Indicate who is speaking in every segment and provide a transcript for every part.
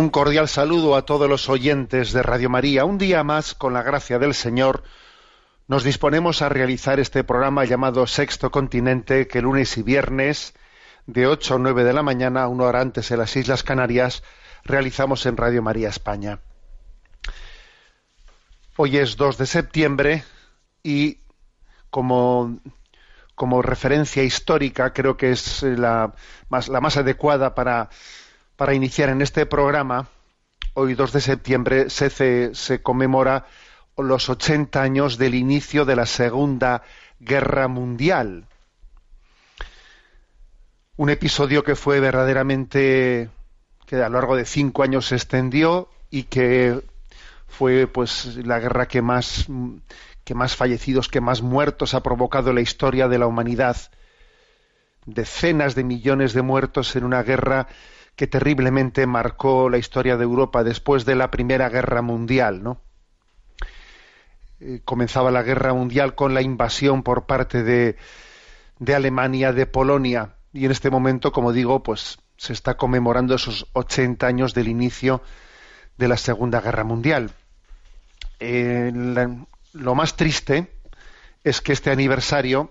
Speaker 1: Un cordial saludo a todos los oyentes de Radio María. Un día más, con la gracia del Señor, nos disponemos a realizar este programa llamado Sexto Continente, que lunes y viernes, de 8 a 9 de la mañana, una hora antes en las Islas Canarias, realizamos en Radio María España. Hoy es 2 de septiembre y como, como referencia histórica creo que es la más, la más adecuada para, para iniciar en este programa. Hoy 2 de septiembre se, se conmemora los 80 años del inicio de la Segunda Guerra Mundial. Un episodio que fue verdaderamente que a lo largo de cinco años se extendió y que fue pues la guerra que más que más fallecidos, que más muertos ha provocado la historia de la humanidad. Decenas de millones de muertos en una guerra que terriblemente marcó la historia de Europa después de la Primera Guerra Mundial, ¿no? Eh, comenzaba la Guerra Mundial con la invasión por parte de, de Alemania de Polonia y en este momento, como digo, pues se está conmemorando esos 80 años del inicio de la Segunda Guerra Mundial. Eh, lo más triste es que este aniversario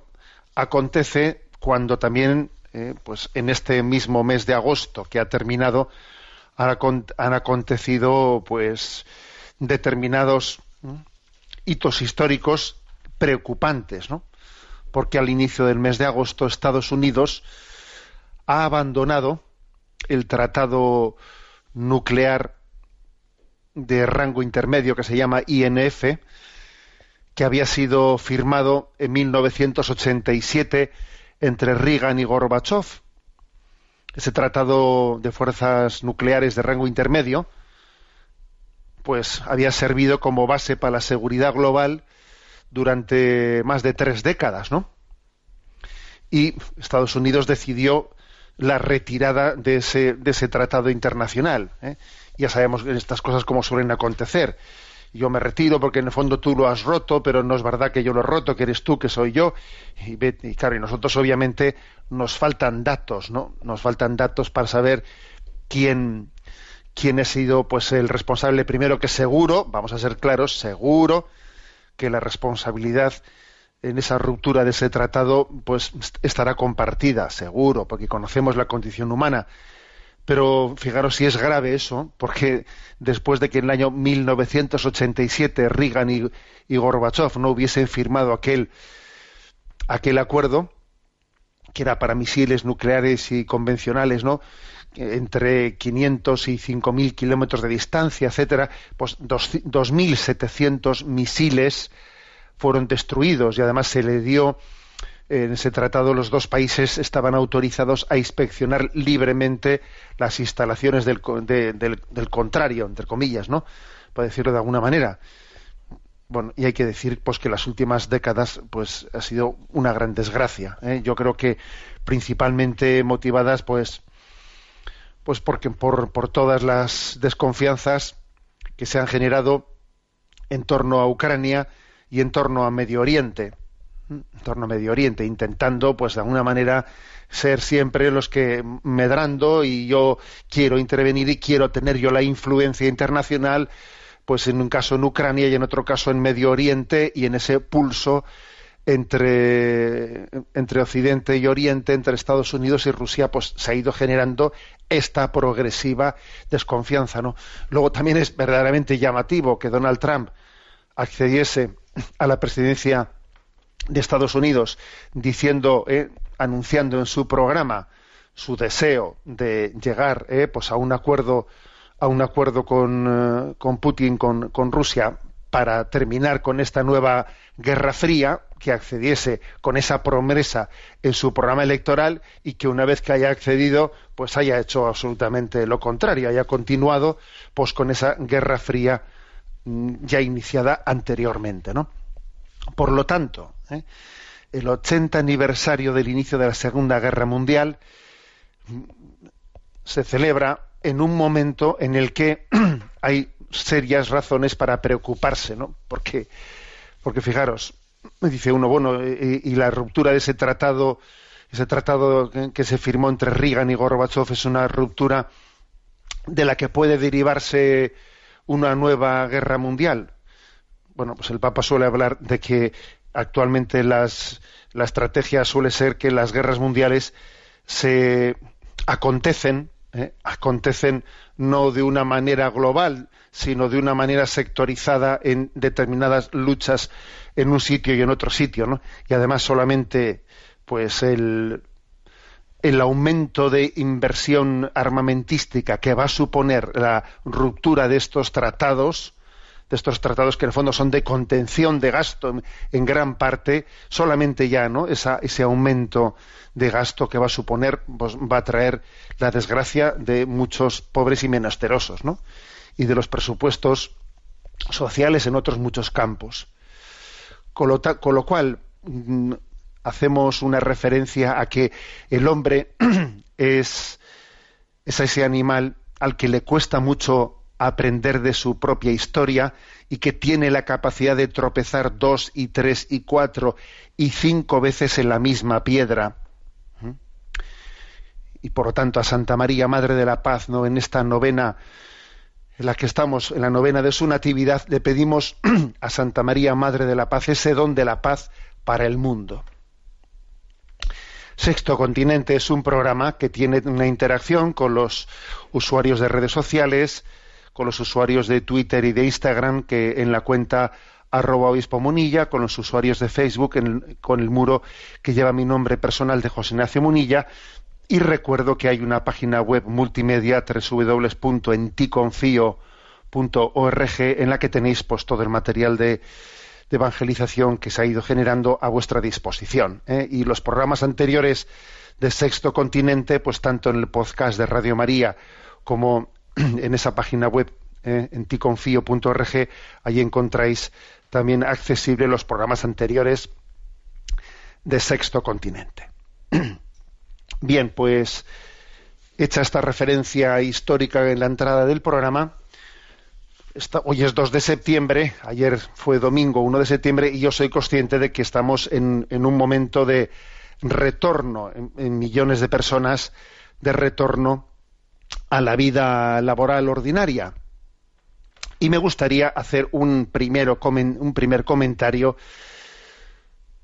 Speaker 1: acontece cuando también, eh, pues en este mismo mes de agosto que ha terminado, han, acon- han acontecido, pues, determinados hitos históricos preocupantes, ¿no? Porque al inicio del mes de agosto Estados Unidos ha abandonado el tratado nuclear de rango intermedio que se llama INF, que había sido firmado en 1987 entre Reagan y Gorbachev. Ese tratado de fuerzas nucleares de rango intermedio, pues había servido como base para la seguridad global durante más de tres décadas, ¿no? Y Estados Unidos decidió la retirada de ese, de ese tratado internacional. ¿eh? Ya sabemos estas cosas como suelen acontecer. Yo me retiro porque en el fondo tú lo has roto, pero no es verdad que yo lo he roto, que eres tú, que soy yo. Y, y claro, y nosotros obviamente nos faltan datos, ¿no? Nos faltan datos para saber quién, quién ha sido pues el responsable primero, que seguro, vamos a ser claros, seguro que la responsabilidad en esa ruptura de ese tratado pues estará compartida, seguro, porque conocemos la condición humana. Pero fijaros si es grave eso, porque después de que en el año 1987 Reagan y, y Gorbachev no hubiesen firmado aquel, aquel acuerdo, que era para misiles nucleares y convencionales, ¿no? entre 500 y 5.000 kilómetros de distancia, etcétera, pues dos- 2.700 misiles fueron destruidos y además se le dio en ese tratado los dos países estaban autorizados a inspeccionar libremente las instalaciones del, co- de- del, del contrario, entre comillas, ¿no? Para decirlo de alguna manera. Bueno, y hay que decir pues que las últimas décadas pues ha sido una gran desgracia. ¿eh? Yo creo que principalmente motivadas pues pues porque por, por todas las desconfianzas que se han generado en torno a Ucrania y en torno a Medio Oriente, en torno a Medio Oriente, intentando, pues de alguna manera, ser siempre los que medrando y yo quiero intervenir y quiero tener yo la influencia internacional, pues en un caso en Ucrania y en otro caso en Medio Oriente y en ese pulso entre, entre Occidente y Oriente, entre Estados Unidos y Rusia, pues se ha ido generando esta progresiva desconfianza, ¿no? Luego también es verdaderamente llamativo que Donald Trump accediese a la presidencia de Estados Unidos diciendo, eh, anunciando en su programa su deseo de llegar eh, pues a un acuerdo a un acuerdo con, eh, con Putin, con, con Rusia, para terminar con esta nueva guerra fría, que accediese con esa promesa en su programa electoral y que una vez que haya accedido, pues haya hecho absolutamente lo contrario, haya continuado pues con esa guerra fría mm, ya iniciada anteriormente, ¿no? Por lo tanto, ¿eh? el 80 aniversario del inicio de la Segunda Guerra Mundial mm, se celebra en un momento en el que hay serias razones para preocuparse, ¿no? Porque, porque fijaros, me dice uno, bueno, y, la ruptura de ese tratado, ese tratado que, se firmó entre Reagan y Gorbachev es una ruptura de la que puede derivarse una nueva guerra mundial. Bueno, pues el Papa suele hablar de que actualmente la estrategia suele ser que las guerras mundiales se acontecen, ¿eh? acontecen no de una manera global, sino de una manera sectorizada en determinadas luchas en un sitio y en otro sitio, ¿no? Y además solamente, pues el, el aumento de inversión armamentística que va a suponer la ruptura de estos tratados, de estos tratados que en el fondo son de contención de gasto en, gran parte, solamente ya, ¿no? ese aumento de gasto que va a suponer, pues, va a traer la desgracia de muchos pobres y menesterosos, ¿no? y de los presupuestos sociales en otros muchos campos. Con lo, cual, mm, hacemos una referencia a que el hombre es, es ese animal al que le cuesta mucho aprender de su propia historia y que tiene la capacidad de tropezar dos y tres y cuatro y cinco veces en la misma piedra. ¿Mm? Y por lo tanto a Santa María, Madre de la Paz, ¿no? en esta novena en la que estamos, en la novena de su Natividad, le pedimos a Santa María, Madre de la Paz, ese don de la paz para el mundo. Sexto Continente es un programa que tiene una interacción con los usuarios de redes sociales, con los usuarios de Twitter y de Instagram, que en la cuenta arroba obispo Munilla, con los usuarios de Facebook, con el muro que lleva mi nombre personal de José Ignacio Munilla, y recuerdo que hay una página web multimedia www.enticonfio.org en la que tenéis pues, todo el material de, evangelización que se ha ido generando a vuestra disposición. ¿eh? Y los programas anteriores de Sexto Continente, pues tanto en el podcast de Radio María como en esa página web ¿eh? enticonfio.org, ahí encontráis también accesibles los programas anteriores de Sexto Continente. Bien, pues hecha esta referencia histórica en la entrada del programa, hoy es 2 de septiembre, ayer fue domingo 1 de septiembre y yo soy consciente de que estamos en, un momento de retorno en, millones de personas, de retorno a la vida laboral ordinaria. Y me gustaría hacer un, primero, un primer comentario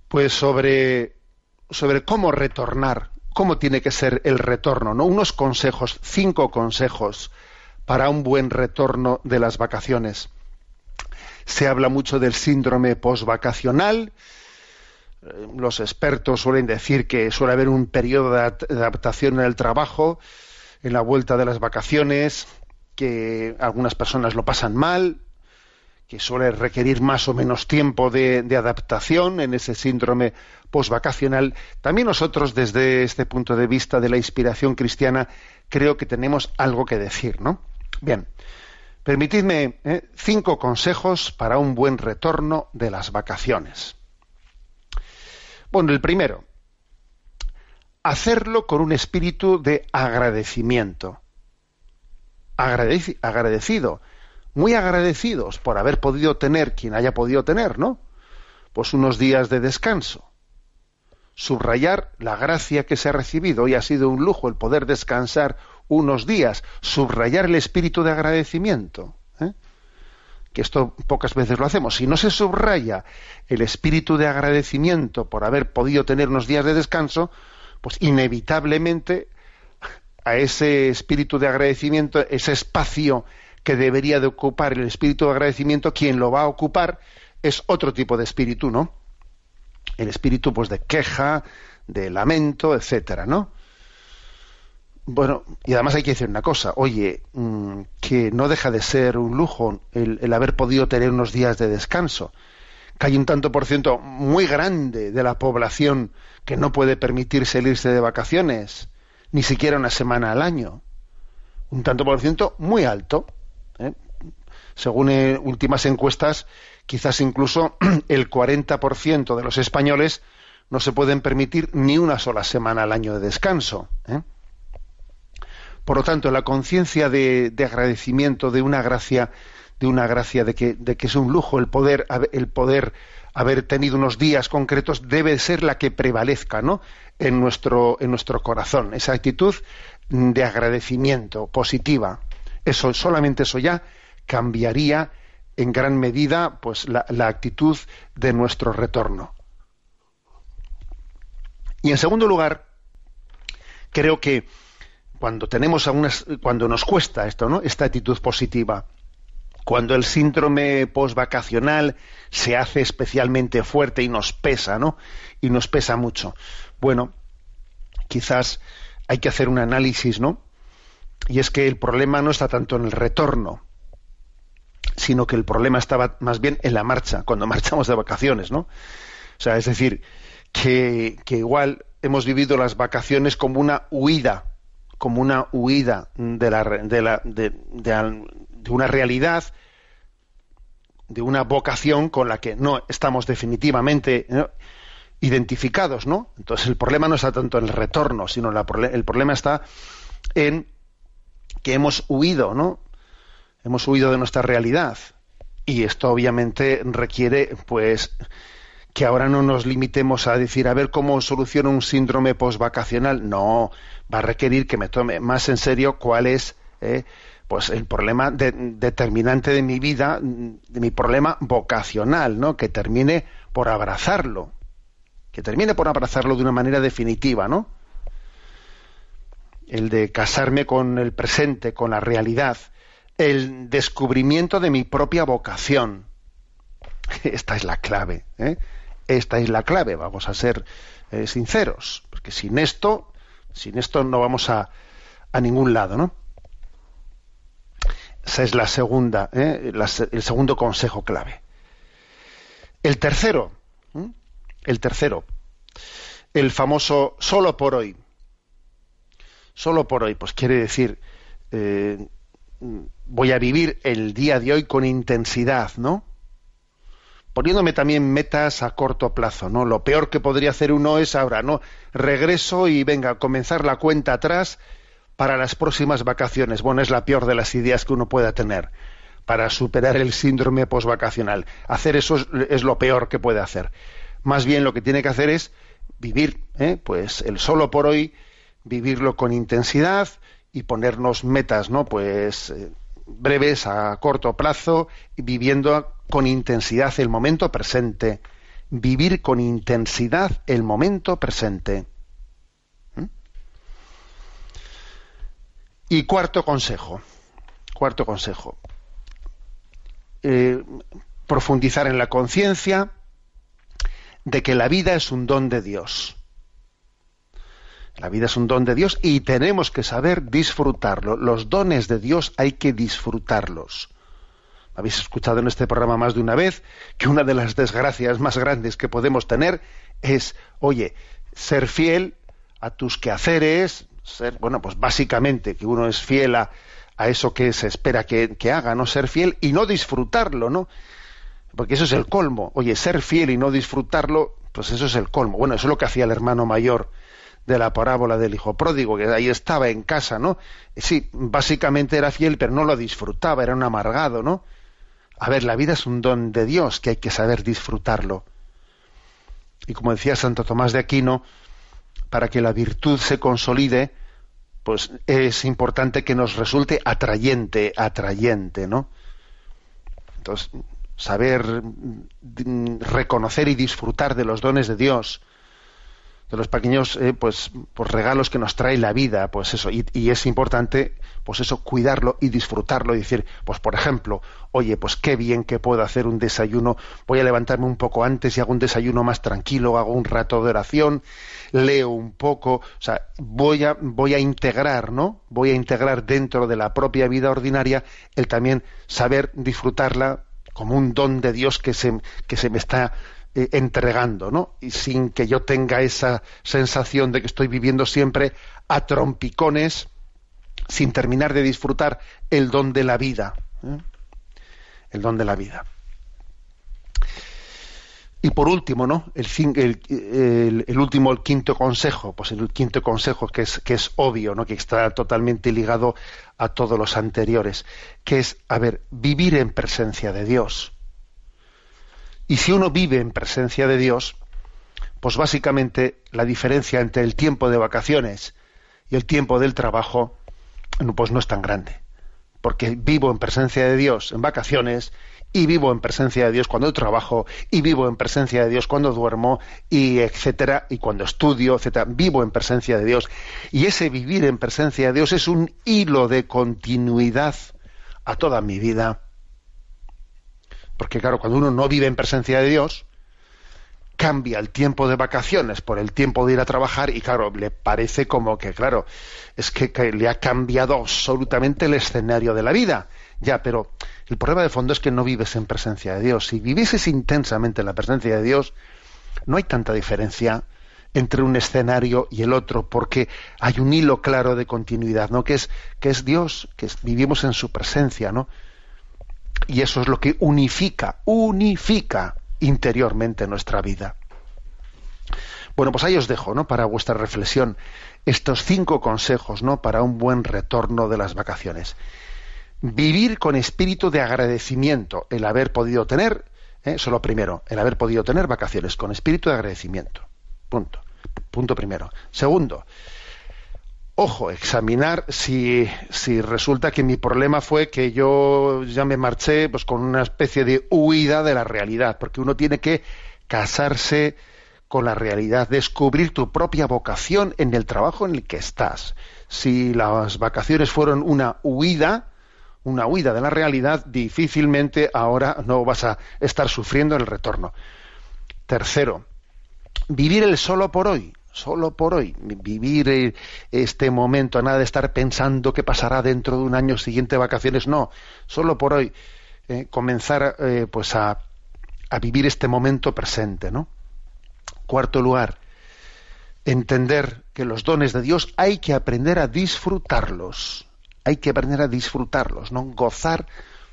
Speaker 1: pues sobre, sobre cómo retornar cómo tiene que ser el retorno, ¿no? Unos consejos, cinco consejos para un buen retorno de las vacaciones. Se habla mucho del síndrome postvacacional. Eh, los expertos suelen decir que suele haber un periodo de adaptación en el trabajo, en la vuelta de las vacaciones, que algunas personas lo pasan mal, que suele requerir más o menos tiempo de, adaptación en ese síndrome postvacacional, también nosotros desde este punto de vista de la inspiración cristiana creo que tenemos algo que decir, ¿no? Bien, permitidme ¿eh? cinco consejos para un buen retorno de las vacaciones. Bueno, el primero, hacerlo con un espíritu de agradecimiento. agradecido muy agradecidos por haber podido tener, quien haya podido tener, ¿no? Pues unos días de descanso. Subrayar la gracia que se ha recibido. y ha sido un lujo el poder descansar unos días. Subrayar el espíritu de agradecimiento. ¿eh? Que esto pocas veces lo hacemos. Si no se subraya el espíritu de agradecimiento por haber podido tener unos días de descanso, pues inevitablemente a ese espíritu de agradecimiento, ese espacio que debería de ocupar el espíritu de agradecimiento, quien lo va a ocupar es otro tipo de espíritu, ¿no? El espíritu, pues, de queja, de lamento, etcétera, ¿no? Bueno, y además hay que decir una cosa, oye, mm, que no deja de ser un lujo el, el haber podido tener unos días de descanso que hay un tanto por ciento muy grande de la población que no puede permitirse el irse de vacaciones, ni siquiera una semana al año. Un tanto por ciento muy alto. ¿eh? Según eh, últimas encuestas, quizás incluso el 40% de los españoles no se pueden permitir ni una sola semana al año de descanso. ¿eh? Por lo tanto, la conciencia de, de agradecimiento, de una gracia de una gracia de que, de que es un lujo el poder, el poder haber tenido unos días concretos debe ser la que prevalezca ¿no? en, nuestro, en nuestro corazón. Esa actitud de agradecimiento positiva. Eso, solamente eso ya cambiaría en gran medida pues, la, actitud de nuestro retorno. Y en segundo lugar, creo que cuando tenemos algunas, cuando nos cuesta esto, ¿no? Esta actitud positiva, cuando el síndrome postvacacional se hace especialmente fuerte y nos pesa, ¿no? Y nos pesa mucho. Bueno, quizás hay que hacer un análisis, ¿no? Y es que el problema no está tanto en el retorno, sino que el problema estaba más bien en la marcha, cuando marchamos de vacaciones, ¿no? O sea, es decir, que, que igual hemos vivido las vacaciones como una huida, como una huida de la, de la, de, de, de una realidad, de una vocación con la que no estamos definitivamente identificados, ¿no? Entonces el problema no está tanto en el retorno, sino el problema está en que hemos huido, ¿no? Hemos huido de nuestra realidad y esto obviamente requiere, pues, que ahora no nos limitemos a decir a ver cómo soluciono un síndrome postvacacional. No, va a requerir que me tome más en serio cuál es eh, pues el problema determinante de mi vida, de mi problema vocacional, ¿no? Que termine por abrazarlo, que termine por abrazarlo de una manera definitiva, ¿no? El de casarme con el presente, con la realidad, el descubrimiento de mi propia vocación. Esta es la clave, ¿eh? Esta es la clave, vamos a ser eh, sinceros, porque sin esto, sin esto no vamos a, a ningún lado, ¿no? Esa es la segunda, ¿eh? la, el segundo consejo clave. El tercero, el tercero, el famoso solo por hoy. Solo por hoy, pues quiere decir, eh, voy a vivir el día de hoy con intensidad, ¿no? Poniéndome también metas a corto plazo, ¿no? Lo peor que podría hacer uno es ahora, ¿no? Regreso y venga, comenzar la cuenta atrás para las próximas vacaciones. Bueno, es la peor de las ideas que uno pueda tener para superar el síndrome postvacacional. Hacer eso es, lo peor que puede hacer. Más bien lo que tiene que hacer es vivir, ¿eh? pues el solo por hoy, vivirlo con intensidad y ponernos metas, ¿no? Pues eh, breves a corto plazo, viviendo con intensidad el momento presente. Vivir con intensidad el momento presente. Y cuarto consejo, cuarto consejo, eh, profundizar en la conciencia de que la vida es un don de Dios. La vida es un don de Dios y tenemos que saber disfrutarlo. Los dones de Dios hay que disfrutarlos. Habéis escuchado en este programa más de una vez que una de las desgracias más grandes que podemos tener es, oye, ser fiel a tus quehaceres, ser, bueno, pues básicamente que uno es fiel a, eso que se espera que, haga, no ser fiel y no disfrutarlo, ¿no? Porque eso es el colmo. Oye, ser fiel y no disfrutarlo, pues eso es el colmo. Bueno, eso es lo que hacía el hermano mayor de la parábola del hijo pródigo, que ahí estaba en casa, ¿no? Sí, básicamente era fiel, pero no lo disfrutaba, era un amargado, ¿no? A ver, la vida es un don de Dios que hay que saber disfrutarlo. Y como decía Santo Tomás de Aquino, para que la virtud se consolide, pues es importante que nos resulte atrayente, atrayente, ¿no? Entonces, saber mm, reconocer y disfrutar de los dones de Dios. De los pequeños eh, pues, pues regalos que nos trae la vida, pues eso, y, y, es importante, pues eso, cuidarlo y disfrutarlo y decir, pues por ejemplo, oye, pues qué bien que puedo hacer un desayuno, voy a levantarme un poco antes y hago un desayuno más tranquilo, hago un rato de oración, leo un poco, o sea, voy a, voy a integrar, ¿no? Voy a integrar dentro de la propia vida ordinaria el también saber disfrutarla como un don de Dios que se, que se me está eh, entregando, ¿no? Y sin que yo tenga esa sensación de que estoy viviendo siempre a trompicones, sin terminar de disfrutar el don de la vida. ¿eh? El don de la vida. Y por último, ¿no? El, el, el, último, el quinto consejo, pues el quinto consejo que es, que es obvio, ¿no? Que está totalmente ligado a todos los anteriores, que es, a ver, vivir en presencia de Dios. Y si uno vive en presencia de Dios, pues básicamente la diferencia entre el tiempo de vacaciones y el tiempo del trabajo, pues no es tan grande. Porque vivo en presencia de Dios en vacaciones y vivo en presencia de Dios cuando trabajo y vivo en presencia de Dios cuando duermo y etcétera y cuando estudio, etcétera, vivo en presencia de Dios. Y ese vivir en presencia de Dios es un hilo de continuidad a toda mi vida porque claro, cuando uno no vive en presencia de Dios, cambia el tiempo de vacaciones por el tiempo de ir a trabajar y claro, le parece como que, claro, es que, le ha cambiado absolutamente el escenario de la vida. Ya, pero el problema de fondo es que no vives en presencia de Dios. Si vivieses intensamente en la presencia de Dios, no hay tanta diferencia entre un escenario y el otro, porque hay un hilo claro de continuidad, ¿no? Que es, que es Dios, que vivimos en su presencia, ¿no? Y eso es lo que unifica, unifica interiormente nuestra vida. Bueno, pues ahí os dejo, ¿no? Para vuestra reflexión, estos cinco consejos, ¿no? Para un buen retorno de las vacaciones. Vivir con espíritu de agradecimiento, el haber podido tener, ¿eh? eso lo primero, el haber podido tener vacaciones con espíritu de agradecimiento. Punto. Punto primero. Segundo, ojo, examinar si, si, resulta que mi problema fue que yo ya me marché pues con una especie de huida de la realidad, porque uno tiene que casarse con la realidad, descubrir tu propia vocación en el trabajo en el que estás. Si las vacaciones fueron una huida, una huida de la realidad, difícilmente ahora no vas a estar sufriendo el retorno. Tercero, vivir el solo por hoy solo por hoy, vivir este momento, nada de estar pensando qué pasará dentro de un año siguiente vacaciones, no, solo por hoy, eh, comenzar eh, pues a, a, vivir este momento presente, ¿no? Cuarto lugar, entender que los dones de Dios hay que aprender a disfrutarlos, hay que aprender a disfrutarlos, ¿no? Gozar,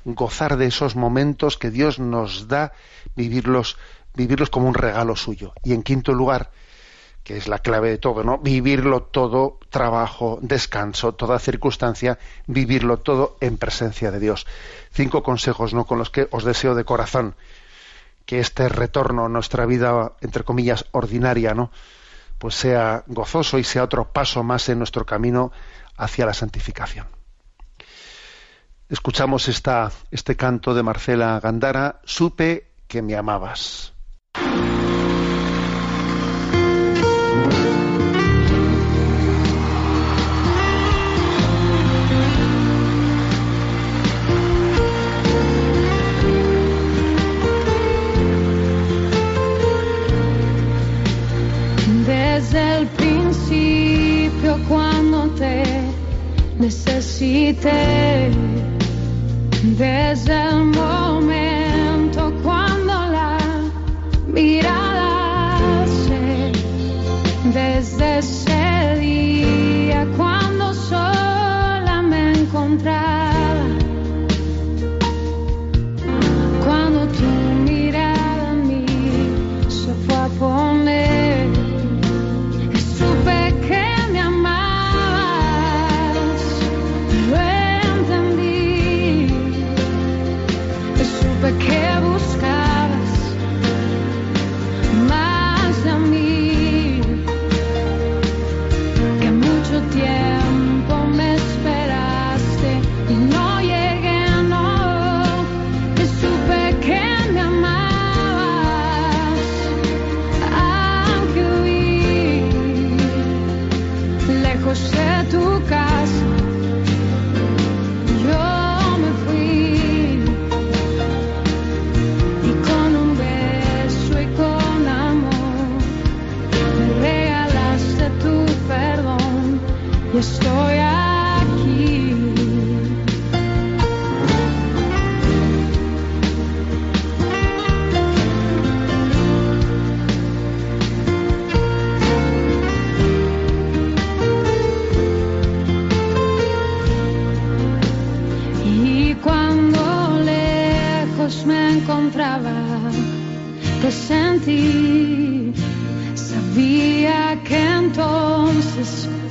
Speaker 1: gozar de esos momentos que Dios nos da, vivirlos, vivirlos como un regalo suyo. Y en quinto lugar, que es la clave de todo, ¿no? Vivirlo todo, trabajo, descanso, toda circunstancia, vivirlo todo en presencia de Dios. Cinco consejos, ¿no? Con los que os deseo de corazón que este retorno a nuestra vida, entre comillas, ordinaria, ¿no? Pues sea gozoso y sea otro paso más en nuestro camino hacia la santificación. Escuchamos esta, este canto de Marcela Gandara, Supe que me amabas.
Speaker 2: Necesité desde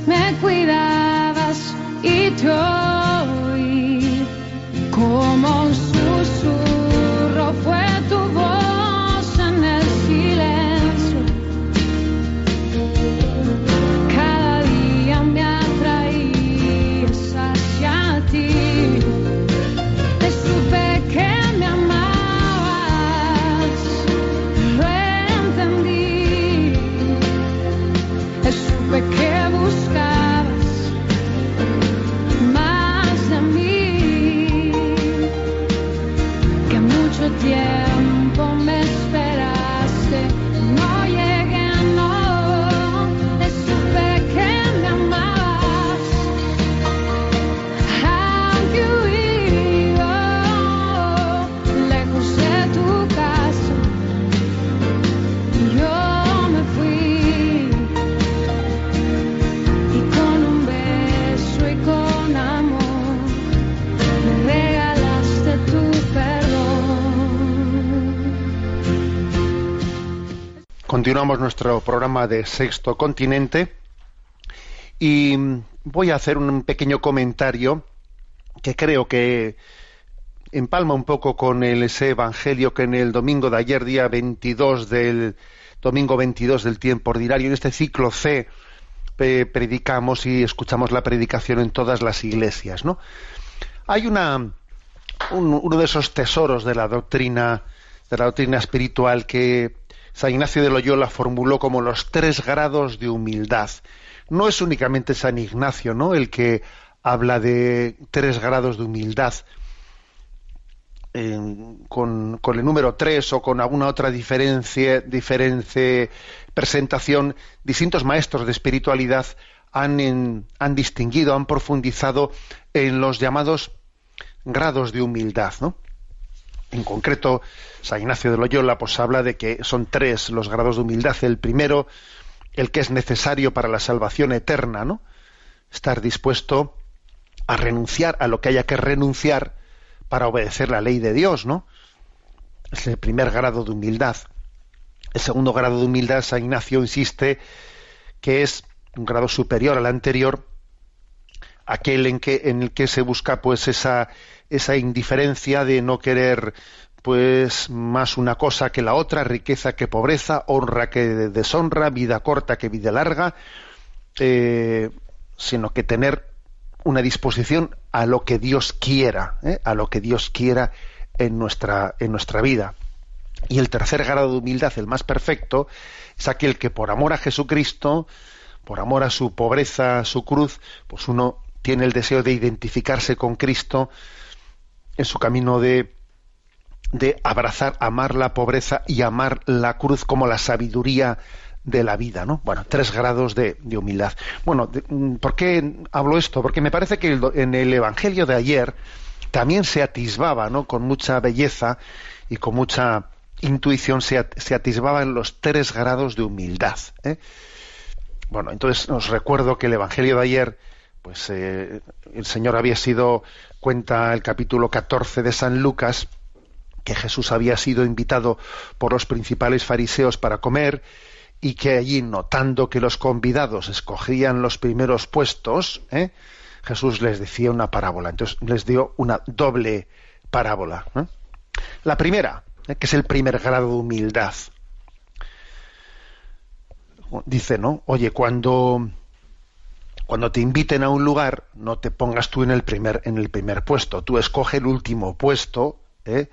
Speaker 2: me cuidabas y te
Speaker 1: Continuamos nuestro programa de Sexto Continente y voy a hacer un pequeño comentario que creo que empalma un poco con el, ese evangelio que en el domingo de ayer, día 22 del domingo 22 del tiempo ordinario, en este ciclo C predicamos y escuchamos la predicación en todas las iglesias, ¿no? Hay una un- uno de esos tesoros de la doctrina de la doctrina espiritual que San Ignacio de Loyola formuló como los tres grados de humildad. No es únicamente San Ignacio, ¿no? El que habla de tres grados de humildad con, el número tres o con alguna otra diferencia, diferente presentación, distintos maestros de espiritualidad han, han distinguido, han profundizado en los llamados grados de humildad, ¿no? En concreto, San Ignacio de Loyola pues habla de que son tres los grados de humildad. El primero, el que es necesario para la salvación eterna, ¿no? Estar dispuesto a renunciar a lo que haya que renunciar para obedecer la ley de Dios, ¿no? Es el primer grado de humildad. El segundo grado de humildad, San Ignacio insiste que es un grado superior al anterior, aquel en en el que se busca pues esa esa indiferencia de no querer pues más una cosa que la otra, riqueza que pobreza, honra que deshonra, vida corta que vida larga, eh, sino que tener una disposición a lo que Dios quiera, ¿eh? a lo que Dios quiera en nuestra, en nuestra vida. Y el tercer grado de humildad, el más perfecto, es aquel que por amor a Jesucristo, por amor a su pobreza, a su cruz, pues uno tiene el deseo de identificarse con Cristo en su camino de, de abrazar, amar la pobreza y amar la cruz como la sabiduría de la vida, ¿no? Bueno, tres grados de, humildad. Bueno, mm, ¿por qué hablo esto? Porque me parece que en el Evangelio de ayer también se atisbaba, ¿no? Con mucha belleza y con mucha intuición se, at- se atisbaban los tres grados de humildad. ¿eh? Bueno, entonces os recuerdo que el Evangelio de ayer, pues eh, el Señor había sido, cuenta el capítulo 14 de San Lucas, que Jesús había sido invitado por los principales fariseos para comer y que allí, notando que los convidados escogían los primeros puestos, ¿eh? Jesús les decía una parábola. Entonces les dio una doble parábola. ¿eh? La primera, que es el primer grado de humildad. Dice, ¿no? Oye, cuando cuando te inviten a un lugar, no te pongas tú en el primer en el primer puesto. Tú escoge el último puesto, ¿eh?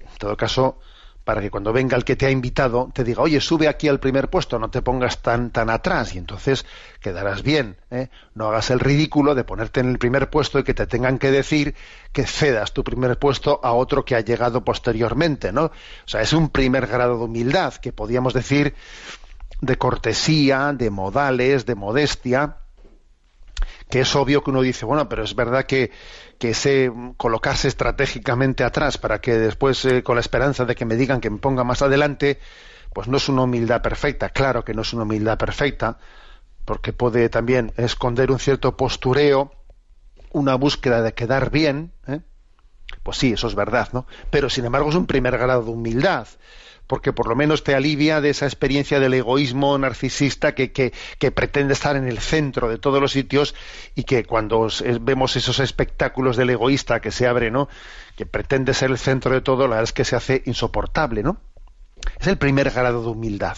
Speaker 1: En todo caso, para que cuando venga el que te ha invitado te diga, oye, sube aquí al primer puesto, no te pongas tan tan atrás y entonces quedarás bien. ¿eh? No hagas el ridículo de ponerte en el primer puesto y que te tengan que decir que cedas tu primer puesto a otro que ha llegado posteriormente, ¿no? O sea, es un primer grado de humildad que podríamos decir de cortesía, de modales, de modestia, que es obvio que uno dice, bueno, pero es verdad que, que ese colocarse estratégicamente atrás para que después, eh, con la esperanza de que me digan que me ponga más adelante, pues no es una humildad perfecta. Claro que no es una humildad perfecta, porque puede también esconder un cierto postureo, una búsqueda de quedar bien, ¿eh? Pues sí, eso es verdad, ¿no? Pero sin embargo es un primer grado de humildad, porque por lo menos te alivia de esa experiencia del egoísmo narcisista que, que, que pretende estar en el centro de todos los sitios y que cuando es- vemos esos espectáculos del egoísta que se abre, ¿no? Que pretende ser el centro de todo, la verdad es que se hace insoportable, ¿no? Es el primer grado de humildad.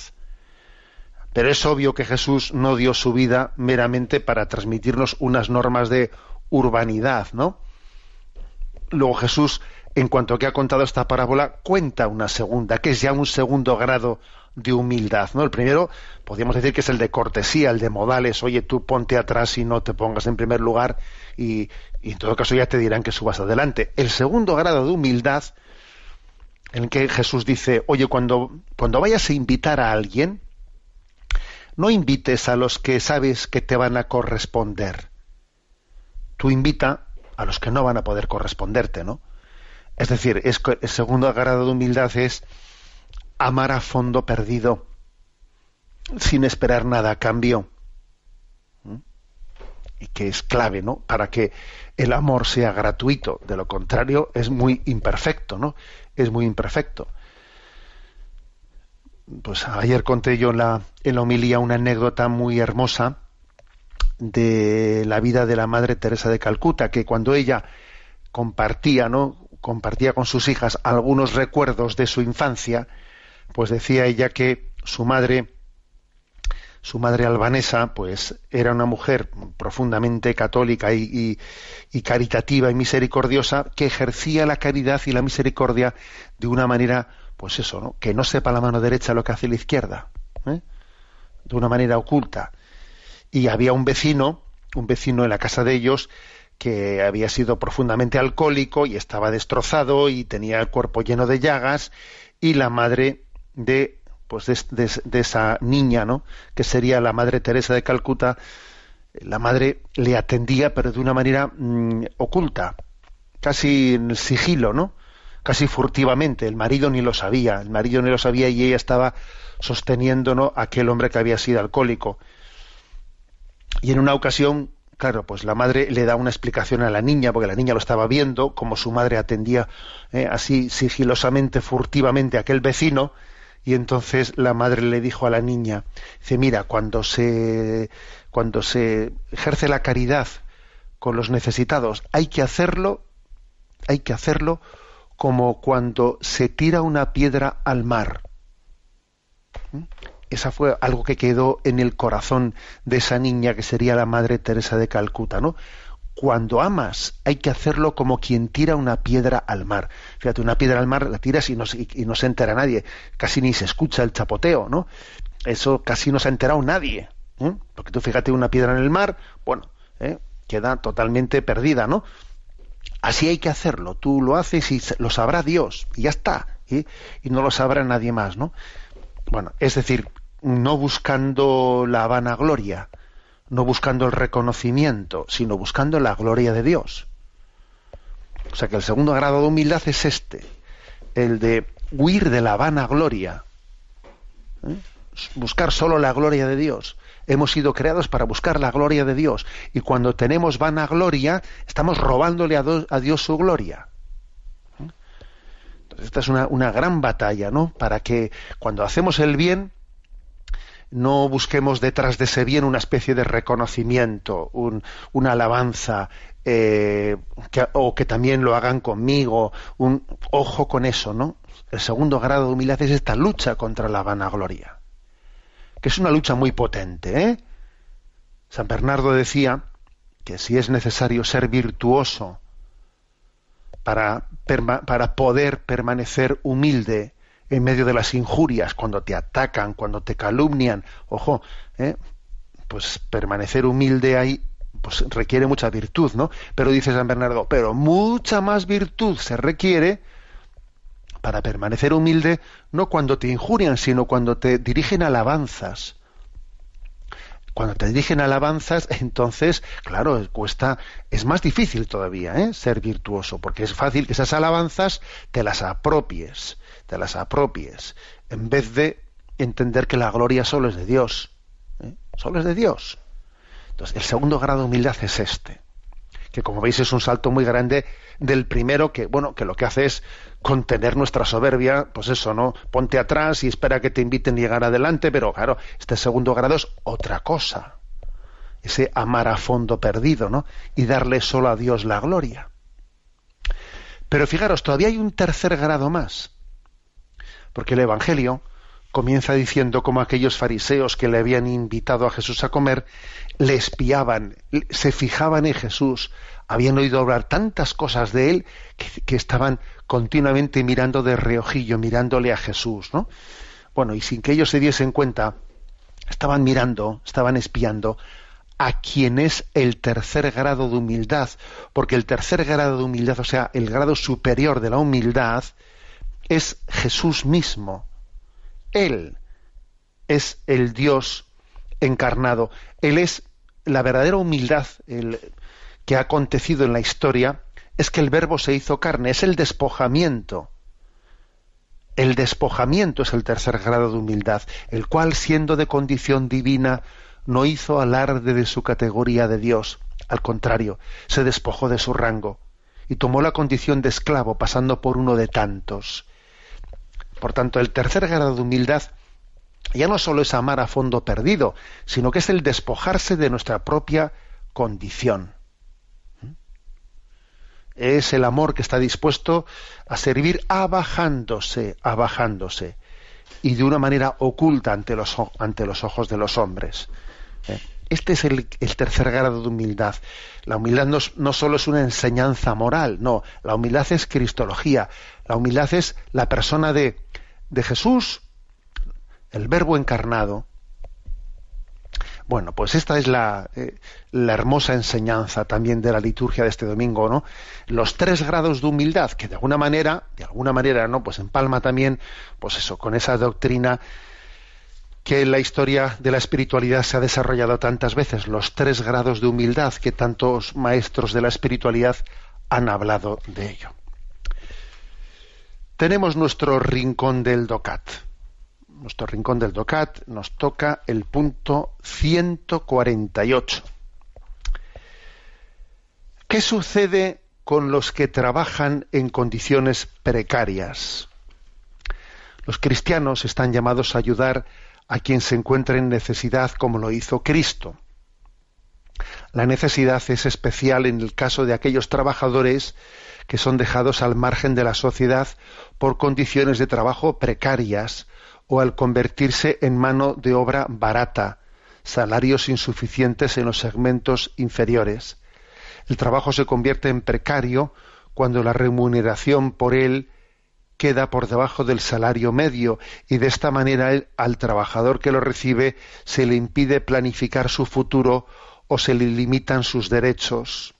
Speaker 1: Pero es obvio que Jesús no dio su vida meramente para transmitirnos unas normas de urbanidad, ¿no? Luego Jesús, en cuanto que ha contado esta parábola, cuenta una segunda, que es ya un segundo grado de humildad, ¿no? El primero, podríamos decir que es el de cortesía, el de modales, oye, tú ponte atrás y no te pongas en primer lugar y, en todo caso ya te dirán que subas adelante. El segundo grado de humildad, en el que Jesús dice, oye, cuando, cuando vayas a invitar a alguien, no invites a los que sabes que te van a corresponder. Tú invita a los que no van a poder corresponderte, ¿no? Es decir, es el segundo grado de humildad es amar a fondo perdido, sin esperar nada a cambio. Y que es clave, ¿no? Para que el amor sea gratuito. De lo contrario, es muy imperfecto, ¿no? Es muy imperfecto pues ayer conté yo en la, en la homilía una anécdota muy hermosa de la vida de la madre Teresa de Calcuta, que cuando ella compartía, ¿no? Compartía con sus hijas algunos recuerdos de su infancia, pues decía ella que su madre, su madre albanesa, pues era una mujer profundamente católica y, y- caritativa y misericordiosa, que ejercía la caridad y la misericordia de una manera, pues eso, ¿no? que no sepa la mano derecha lo que hace la izquierda, ¿eh? de una manera oculta. Y había un vecino, un vecino en la casa de ellos, que había sido profundamente alcohólico y estaba destrozado y tenía el cuerpo lleno de llagas y la madre de pues de, esa niña no que sería la madre Teresa de Calcuta la madre le atendía pero de una manera mm, oculta casi en sigilo no casi furtivamente. El marido ni lo sabía el marido ni lo sabía y ella estaba sosteniendo ¿no? aquel hombre que había sido alcohólico. Y en una ocasión, claro, pues la madre le da una explicación a la niña, porque la niña lo estaba viendo, como su madre atendía eh, así sigilosamente, furtivamente a aquel vecino, y entonces la madre le dijo a la niña, dice, mira, cuando se, cuando se ejerce la caridad con los necesitados, hay que hacerlo, hay que hacerlo como cuando se tira una piedra al mar esa fue algo que quedó en el corazón de esa niña que sería la madre Teresa de Calcuta, ¿no? Cuando amas hay que hacerlo como quien tira una piedra al mar. Fíjate, una piedra al mar la tiras y no, se- entera nadie, casi ni se escucha el chapoteo, ¿no? Eso casi no se ha enterado nadie, ¿eh? porque tú fíjate una piedra en el mar, bueno, ¿eh? queda totalmente perdida, ¿no? Así hay que hacerlo. Tú lo haces y lo sabrá Dios y ya está, ¿eh? y no lo sabrá nadie más, ¿no? Bueno, es decir, no buscando la vanagloria, no buscando el reconocimiento, sino buscando la gloria de Dios. O sea que el segundo grado de humildad es este, el de huir de la vanagloria, ¿eh? buscar solo la gloria de Dios. Hemos sido creados para buscar la gloria de Dios y cuando tenemos vanagloria estamos robándole a, Dios su gloria. ¿Eh? Entonces, esta es una gran batalla, ¿no? Para que cuando hacemos el bien no busquemos detrás de ese bien una especie de reconocimiento, un- una alabanza, eh, o que también lo hagan conmigo, un ojo con eso, ¿no? El segundo grado de humildad es esta lucha contra la vanagloria, que es una lucha muy potente, ¿eh? San Bernardo decía que si es necesario ser virtuoso para poder permanecer humilde en medio de las injurias, cuando te atacan, cuando te calumnian, ojo, ¿eh? pues permanecer humilde ahí pues requiere mucha virtud, ¿no? Pero dice San Bernardo, pero mucha más virtud se requiere para permanecer humilde no cuando te injurian, sino cuando te dirigen alabanzas. Cuando te dirigen alabanzas, entonces, claro, cuesta, es más difícil todavía ¿eh? ser virtuoso, porque es fácil que esas alabanzas te las apropies, te las apropies, en vez de entender que la gloria solo es de Dios, ¿eh? solo es de Dios. Entonces, el segundo grado de humildad es este, que como veis es un salto muy grande del primero que, bueno, que lo que hace es contener nuestra soberbia, pues eso, ¿no? Ponte atrás y espera que te inviten a llegar adelante, pero claro, este segundo grado es otra cosa. Ese amar a fondo perdido, ¿no? Y darle solo a Dios la gloria. Pero fijaros, todavía hay un tercer grado más. Porque el Evangelio comienza diciendo como aquellos fariseos que le habían invitado a Jesús a comer, le espiaban, se fijaban en Jesús, habían oído hablar tantas cosas de él que, que estaban continuamente mirando de reojillo, mirándole a Jesús, ¿no? Bueno, y sin que ellos se diesen cuenta, estaban mirando, estaban espiando a quien es el tercer grado de humildad, porque el tercer grado de humildad, o sea, el grado superior de la humildad, es Jesús mismo. Él es el Dios encarnado. Él es la verdadera humildad que ha acontecido en la historia, es que el verbo se hizo carne, es el despojamiento. El despojamiento es el tercer grado de humildad, el cual, siendo de condición divina, no hizo alarde de su categoría de Dios. Al contrario, se despojó de su rango y tomó la condición de esclavo, pasando por uno de tantos. Por tanto, el tercer grado de humildad ya no solo es amar a fondo perdido, sino que es el despojarse de nuestra propia condición. Es el amor que está dispuesto a servir abajándose, abajándose, y de una manera oculta ante los, ante los ojos de los hombres. ¿eh? Este es el, el, tercer grado de humildad. La humildad no, no, solo es una enseñanza moral, no, la humildad es cristología. La humildad es la persona de, de Jesús, el verbo encarnado. Bueno, pues esta es la, eh, la, hermosa enseñanza también de la liturgia de este domingo, ¿no? Los tres grados de humildad, que de alguna manera, de alguna manera, ¿no? Pues empalma también, pues eso, con esa doctrina que en la historia de la espiritualidad se ha desarrollado tantas veces, los tres grados de humildad que tantos maestros de la espiritualidad han hablado de ello. Tenemos nuestro rincón del DOCAT. Nuestro rincón del DOCAT nos toca el punto 148. ¿Qué sucede con los que trabajan en condiciones precarias? Los cristianos están llamados a ayudar a quien se encuentra en necesidad como lo hizo Cristo. La necesidad es especial en el caso de aquellos trabajadores que son dejados al margen de la sociedad por condiciones de trabajo precarias o al convertirse en mano de obra barata, salarios insuficientes en los segmentos inferiores. El trabajo se convierte en precario cuando la remuneración por él queda por debajo del salario medio y de esta manera al trabajador que lo recibe se le impide planificar su futuro o se le limitan sus derechos.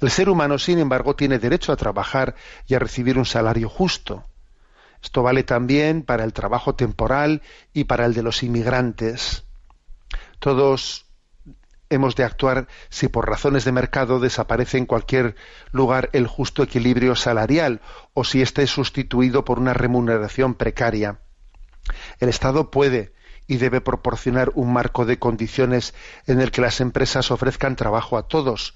Speaker 1: El ser humano, sin embargo, tiene derecho a trabajar y a recibir un salario justo. Esto vale también para el trabajo temporal y para el de los inmigrantes. Todos hemos de actuar si por razones de mercado desaparece en cualquier lugar el justo equilibrio salarial o si éste es sustituido por una remuneración precaria. El Estado puede y debe proporcionar un marco de condiciones en el que las empresas ofrezcan trabajo a todos,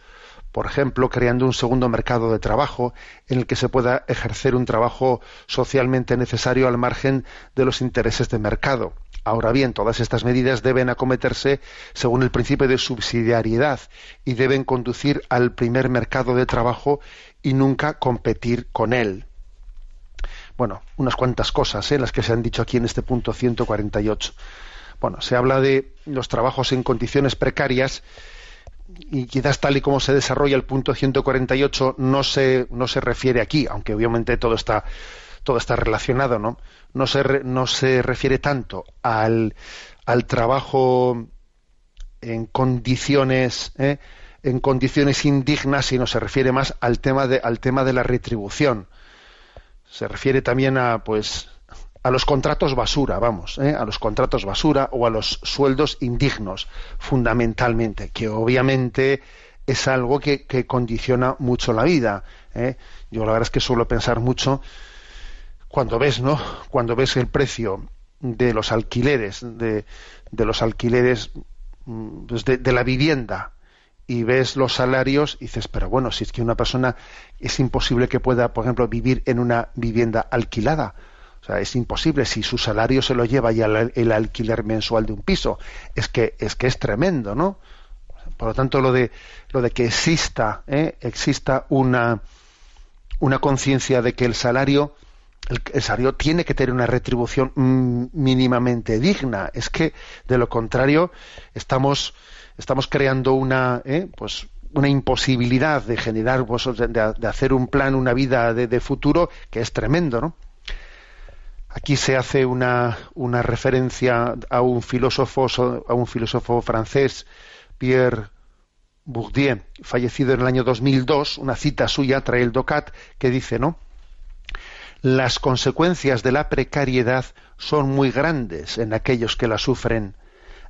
Speaker 1: por ejemplo, creando un segundo mercado de trabajo en el que se pueda ejercer un trabajo socialmente necesario al margen de los intereses de mercado. Ahora bien, todas estas medidas deben acometerse según el principio de subsidiariedad y deben conducir al primer mercado de trabajo y nunca competir con él. Bueno, unas cuantas cosas ¿eh? las que se han dicho aquí en este punto 148. Bueno, se habla de los trabajos en condiciones precarias y quizás tal y como se desarrolla el punto 148 no se, no se refiere aquí, aunque obviamente todo está, todo está relacionado, ¿no? No se, no se refiere tanto al, al trabajo en condiciones, ¿eh? en condiciones indignas, sino se refiere más al tema de, al tema de la retribución. Se refiere también a, pues, a los contratos basura, vamos, ¿eh? a los contratos basura o a los sueldos indignos, fundamentalmente, que obviamente es algo que, que condiciona mucho la vida. ¿eh? Yo la verdad es que suelo pensar mucho cuando ves, ¿no? Cuando ves el precio de los alquileres, de, de los alquileres mm, pues de, de, la vivienda, y ves los salarios y dices, pero bueno, si es que una persona es imposible que pueda, por ejemplo, vivir en una vivienda alquilada. O sea, es imposible si su salario se lo lleva ya el, alquiler mensual de un piso. Es que es que es tremendo, ¿no? Por lo tanto, lo de lo de que exista, ¿eh? exista una una conciencia de que el salario el, el salario tiene que tener una retribución mm, mínimamente digna. Es que de lo contrario estamos estamos creando una ¿eh? pues una imposibilidad de generar pues, de, de hacer un plan, una vida de, de futuro que es tremendo, ¿no? Aquí se hace una, referencia a un filósofo a un filósofo francés, Pierre Bourdieu, fallecido en el año 2002, una cita suya trae el DOCAT que dice, ¿no? Las consecuencias de la precariedad son muy grandes en aquellos que la sufren.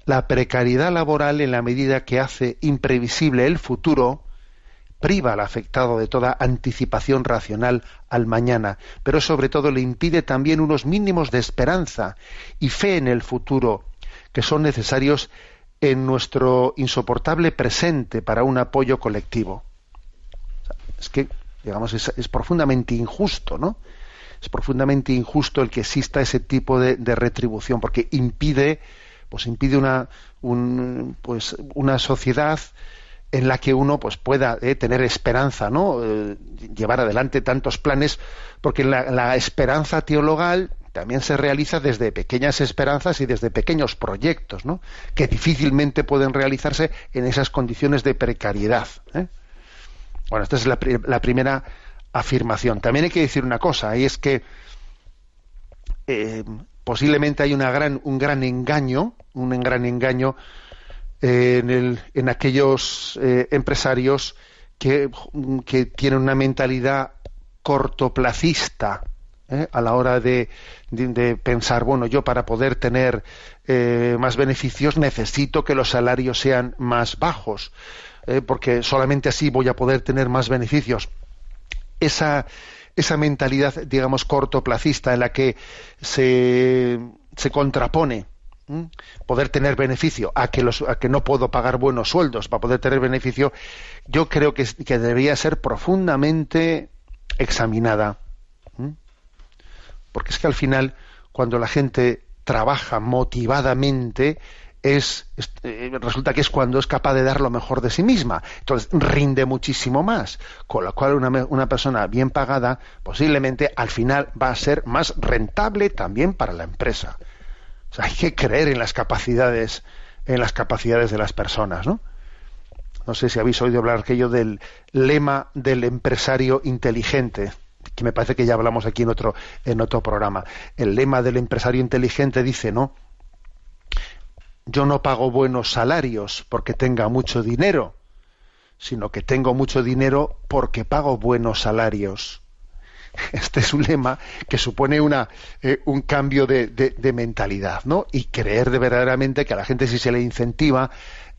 Speaker 1: La precariedad laboral, en la medida que hace imprevisible el futuro, priva al afectado de toda anticipación racional al mañana, pero sobre todo le impide también unos mínimos de esperanza y fe en el futuro que son necesarios en nuestro insoportable presente para un apoyo colectivo. Es que, digamos, es, profundamente injusto, ¿no? Es profundamente injusto el que exista ese tipo de, retribución, porque impide, pues impide una, un, pues, una sociedad en la que uno pues pueda eh, tener esperanza, ¿no? Eh, llevar adelante tantos planes, porque la, esperanza teologal también se realiza desde pequeñas esperanzas y desde pequeños proyectos, ¿no? Que difícilmente pueden realizarse en esas condiciones de precariedad. ¿eh? Bueno, esta es la, la, primera afirmación. También hay que decir una cosa, y es que posiblemente hay una gran, un gran engaño, un gran engaño en, el, en aquellos eh, empresarios que, que, tienen una mentalidad cortoplacista ¿eh? a la hora de, de, pensar, bueno, yo para poder tener eh, más beneficios necesito que los salarios sean más bajos, porque solamente así voy a poder tener más beneficios. Esa, esa mentalidad, digamos, cortoplacista en la que se, se contrapone poder tener beneficio a que, los, a que no puedo pagar buenos sueldos para poder tener beneficio, yo creo que, debería ser profundamente examinada. Porque es que al final, cuando la gente trabaja motivadamente, es eh, resulta que es cuando es capaz de dar lo mejor de sí misma. Entonces rinde muchísimo más. Con lo cual una, una persona bien pagada posiblemente al final va a ser más rentable también para la empresa. Hay que creer en las capacidades, en las capacidades de las personas, ¿no? No sé si habéis oído hablar aquello del lema del empresario inteligente, que me parece que ya hablamos aquí en otro, en otro programa. El lema del empresario inteligente dice, ¿no? Yo no pago buenos salarios porque tenga mucho dinero, sino que tengo mucho dinero porque pago buenos salarios. Este es un lema que supone una, eh, un cambio de, de, mentalidad, ¿no? Y creer de verdaderamente que a la gente si se le incentiva,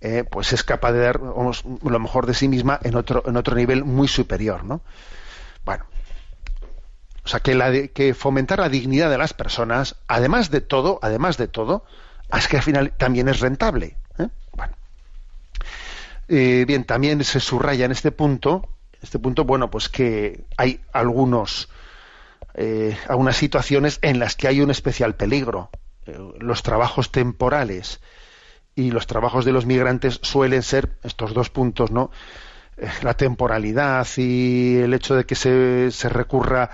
Speaker 1: eh, pues es capaz de dar vamos, lo mejor de sí misma en otro, en otro nivel muy superior, ¿no? Bueno, o sea que, la de, que fomentar la dignidad de las personas, además de todo, además de todo, es que al final también es rentable. ¿eh? Bueno. Eh, bien, también se subraya en este punto este punto, bueno, pues que hay algunos, eh, algunas situaciones en las que hay un especial peligro. Eh, los trabajos temporales y los trabajos de los migrantes suelen ser estos dos puntos, ¿no? Eh, la temporalidad y el hecho de que se, se recurra,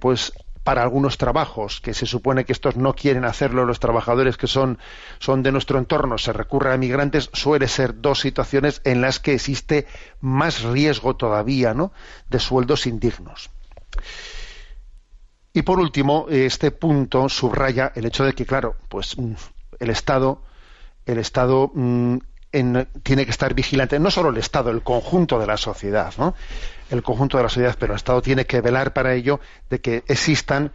Speaker 1: pues, para algunos trabajos, que se supone que estos no quieren hacerlo los trabajadores que son, son de nuestro entorno, se recurre a migrantes, suele ser dos situaciones en las que existe más riesgo todavía ¿no? de sueldos indignos. Y por último, este punto subraya el hecho de que, claro, pues mm, el Estado, el Estado mm, en, tiene que estar vigilante, no solo el Estado, el conjunto de la sociedad, ¿no? el conjunto de la sociedad, pero el Estado tiene que velar para ello de que existan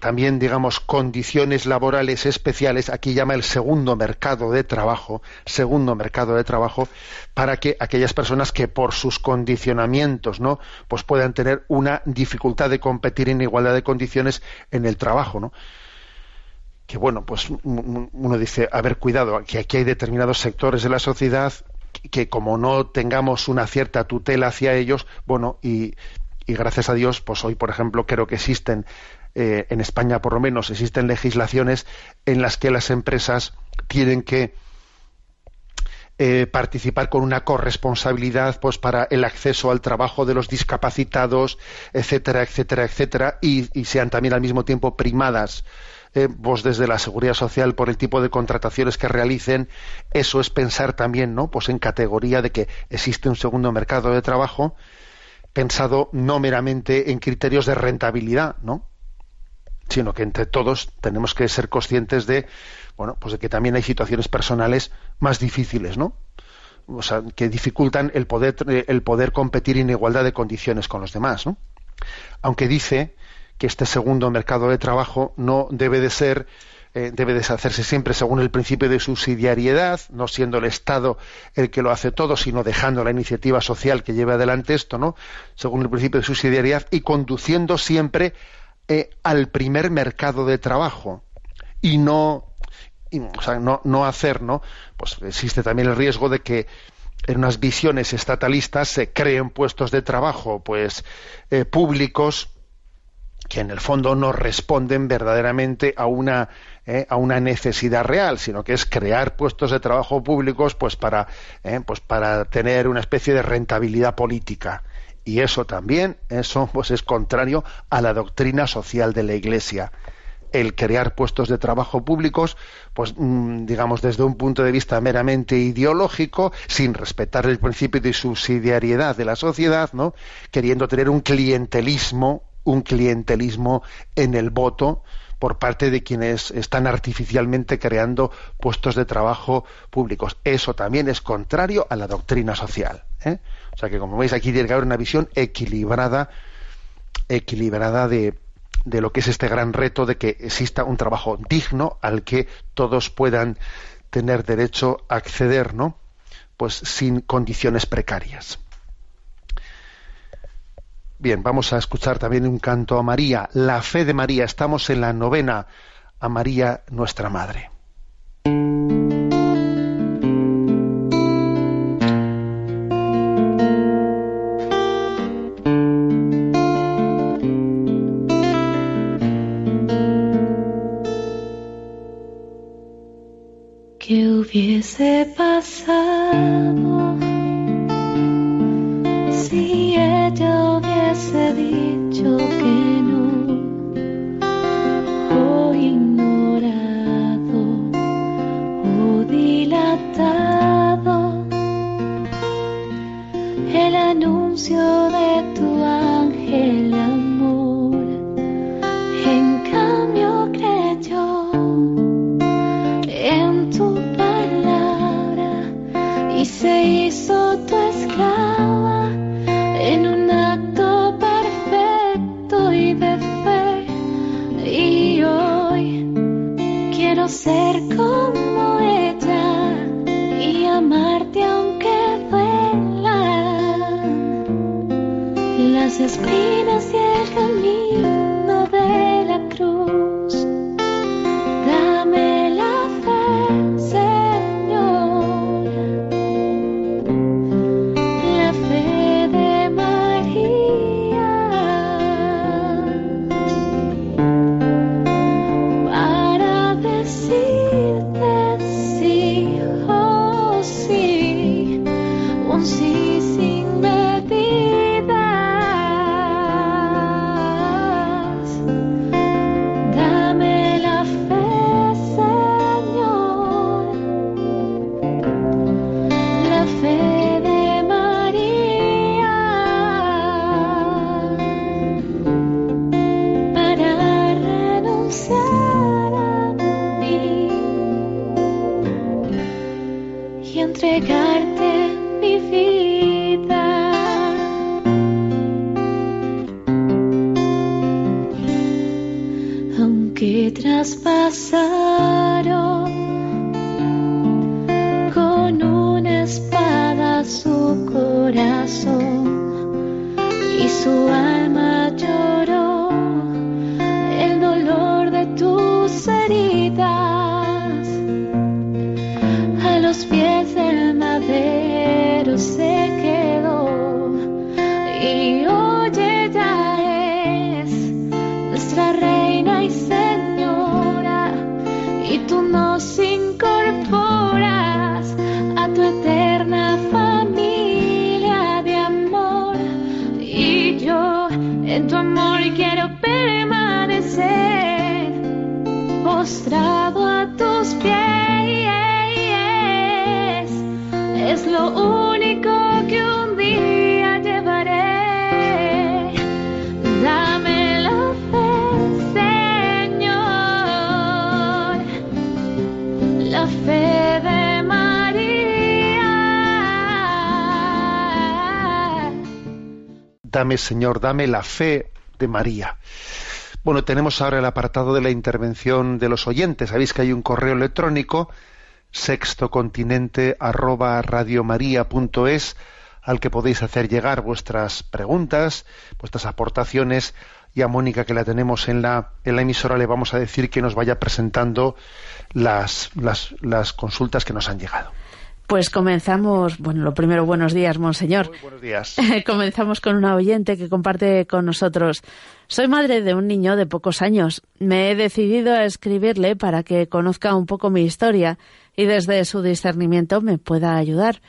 Speaker 1: también, digamos, condiciones laborales especiales, aquí llama el segundo mercado de trabajo, segundo mercado de trabajo, para que aquellas personas que por sus condicionamientos, ¿no? pues puedan tener una dificultad de competir en igualdad de condiciones en el trabajo, ¿no? Que bueno, pues uno dice, a ver, cuidado, que aquí hay determinados sectores de la sociedad que como no tengamos una cierta tutela hacia ellos, bueno, y, y gracias a Dios, pues hoy, por ejemplo, creo que existen, eh, en España por lo menos, existen legislaciones en las que las empresas tienen que eh, participar con una corresponsabilidad pues para el acceso al trabajo de los discapacitados, etcétera, etcétera, etcétera, y, y sean también al mismo tiempo primadas eh, pues desde la seguridad social por el tipo de contrataciones que realicen, eso es pensar también, ¿no? Pues en categoría de que existe un segundo mercado de trabajo pensado no meramente en criterios de rentabilidad, ¿no? sino que entre todos tenemos que ser conscientes de bueno pues de que también hay situaciones personales más difíciles no o sea que dificultan el poder el poder competir en igualdad de condiciones con los demás no aunque dice que este segundo mercado de trabajo no debe de ser eh, debe de hacerse siempre según el principio de subsidiariedad, no siendo el Estado el que lo hace todo, sino dejando la iniciativa social que lleve adelante esto, ¿no? Según el principio de subsidiariedad y conduciendo siempre eh, al primer mercado de trabajo y no, y, o sea, no, no hacer, ¿no? Pues existe también el riesgo de que en unas visiones estatalistas se creen puestos de trabajo, pues eh, públicos que en el fondo no responden verdaderamente a una eh, a una necesidad real, sino que es crear puestos de trabajo públicos pues para eh, pues para tener una especie de rentabilidad política y eso también eso pues es contrario a la doctrina social de la Iglesia el crear puestos de trabajo públicos, pues mm, digamos desde un punto de vista meramente ideológico, sin respetar el principio de subsidiariedad de la sociedad, ¿no? Queriendo tener un clientelismo un clientelismo en el voto por parte de quienes están artificialmente creando puestos de trabajo públicos. Eso también es contrario a la doctrina social. ¿eh? O sea que, como veis, aquí tiene que haber una visión equilibrada, equilibrada de, de lo que es este gran reto de que exista un trabajo digno al que todos puedan tener derecho a acceder, ¿no? Pues sin condiciones precarias. Bien, vamos a escuchar también un canto a María, la fe de María. Estamos en la novena a María, nuestra Madre.
Speaker 3: ¿Qué hubiese pasado ella hubiese dicho que no? O ignorado o dilatado el anuncio aunque Señor, dame la fe de María.
Speaker 1: Bueno, tenemos ahora el apartado de la intervención de los oyentes. Sabéis que hay un correo electrónico sextocontinente arroba al que podéis hacer llegar vuestras preguntas, vuestras aportaciones y a Mónica que la tenemos en la, en la emisora le vamos a decir que nos vaya presentando las, las, las consultas que nos han llegado.
Speaker 4: Pues comenzamos, bueno, lo primero, buenos días, monseñor.
Speaker 1: Muy buenos días.
Speaker 4: Comenzamos con una oyente que comparte con nosotros. Soy madre de un niño de pocos años. Me he decidido a escribirle para que conozca un poco mi historia y desde su discernimiento me pueda ayudar.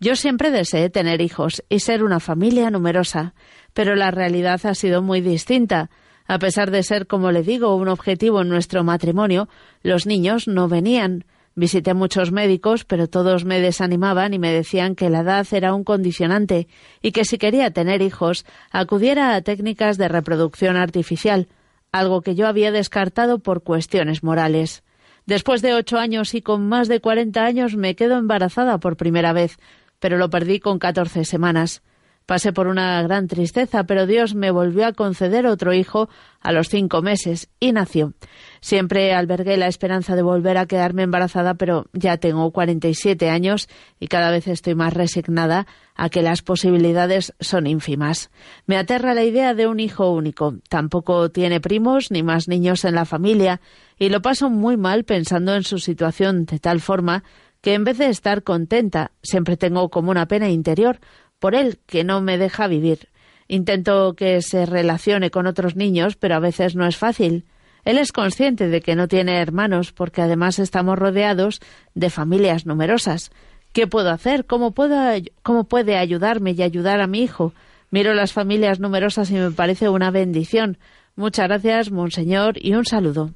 Speaker 4: Yo siempre deseé tener hijos y ser una familia numerosa, pero la realidad ha sido muy distinta. A pesar de ser, como le digo, un objetivo en nuestro matrimonio, los niños no venían. Visité muchos médicos, pero todos me desanimaban y me decían que la edad era un condicionante y que si quería tener hijos, acudiera a técnicas de reproducción artificial, algo que yo había descartado por cuestiones morales. Después de ocho años y con más de cuarenta años me quedo embarazada por primera vez, pero lo perdí con catorce semanas. Pasé por una gran tristeza, pero Dios me volvió a conceder otro hijo a los cinco meses y nació. Siempre albergué la esperanza de volver a quedarme embarazada, pero ya tengo 47 años y cada vez estoy más resignada a que las posibilidades son ínfimas. Me aterra la idea de un hijo único. Tampoco tiene primos ni más niños en la familia y lo paso muy mal pensando en su situación de tal forma que en vez de estar contenta, siempre tengo como una pena interior por él que no me deja vivir. Intento que se relacione con otros niños, pero a veces no es fácil. Él es consciente de que no tiene hermanos porque además estamos rodeados de familias numerosas. ¿Qué puedo hacer? ¿Cómo, puedo, ¿Cómo puede ayudarme y ayudar a mi hijo? Miro las familias numerosas y me parece una bendición. Muchas gracias, Monseñor, y un saludo.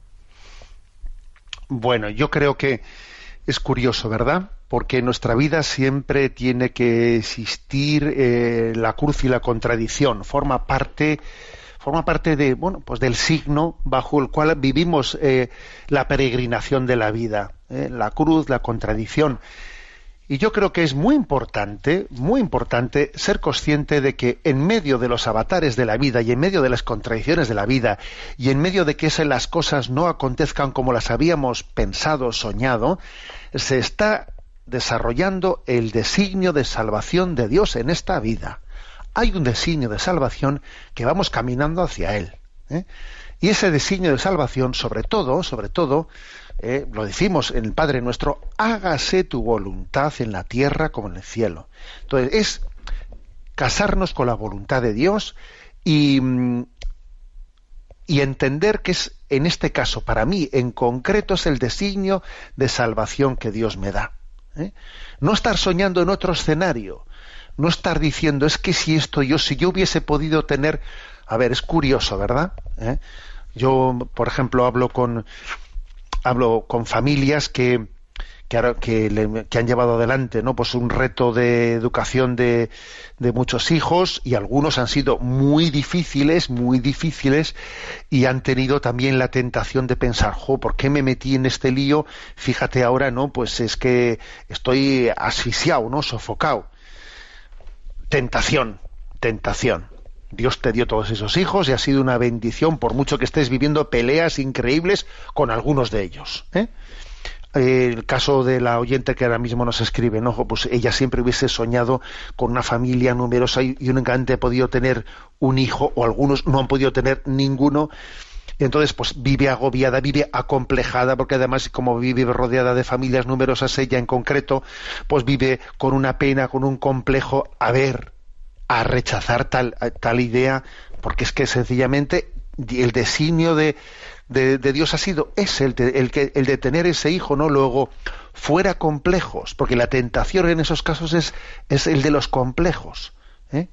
Speaker 1: Bueno, yo creo que es curioso, ¿verdad? Porque en nuestra vida siempre tiene que existir eh, la cruz y la contradicción. Forma parte, forma parte de, bueno, pues del signo bajo el cual vivimos eh, la peregrinación de la vida. eh, la cruz, la contradicción. Y yo creo que es muy importante, muy importante ser consciente de que en medio de los avatares de la vida y en medio de las contradicciones de la vida y en medio de que se- las cosas no acontezcan como las habíamos pensado, soñado, se está desarrollando el designio de salvación de Dios en esta vida. Hay un designio de salvación que vamos caminando hacia él. ¿eh? Y ese designio de salvación, sobre todo, sobre todo, eh, lo decimos en el Padre nuestro, hágase tu voluntad en la tierra como en el cielo. Entonces, es casarnos con la voluntad de Dios y, mm, y entender que es, en este caso, para mí, en concreto, es el designio de salvación que Dios me da. ¿Eh? No estar soñando en otro escenario, no estar diciendo, es que si esto yo, si yo hubiese podido tener, a ver, es curioso, ¿verdad? ¿Eh? Yo, por ejemplo, hablo con, hablo con familias que, que, que le- han llevado adelante no pues un reto de educación de, de muchos hijos y algunos han sido muy difíciles muy difíciles y han tenido también la tentación de pensar jo por qué me metí en este lío fíjate ahora no pues es que estoy asfixiado no sofocado tentación tentación. Dios te dio todos esos hijos y ha sido una bendición por mucho que estés viviendo peleas increíbles con algunos de ellos. ¿eh? El caso de la oyente que ahora mismo nos escribe, ¿no? Pues ella siempre hubiese soñado con una familia numerosa y, únicamente ha podido tener un hijo o algunos no han podido tener ninguno. Entonces, pues vive agobiada, vive acomplejada, porque además, como vive rodeada de familias numerosas, ella en concreto, pues vive con una pena, con un complejo. A ver, a rechazar tal, tal idea, porque es que sencillamente el designio de, de, Dios ha sido ese, el el, que, el de tener ese hijo, ¿no? Luego, fuera complejos, porque la tentación en esos casos es, es el de los complejos. ¿eh?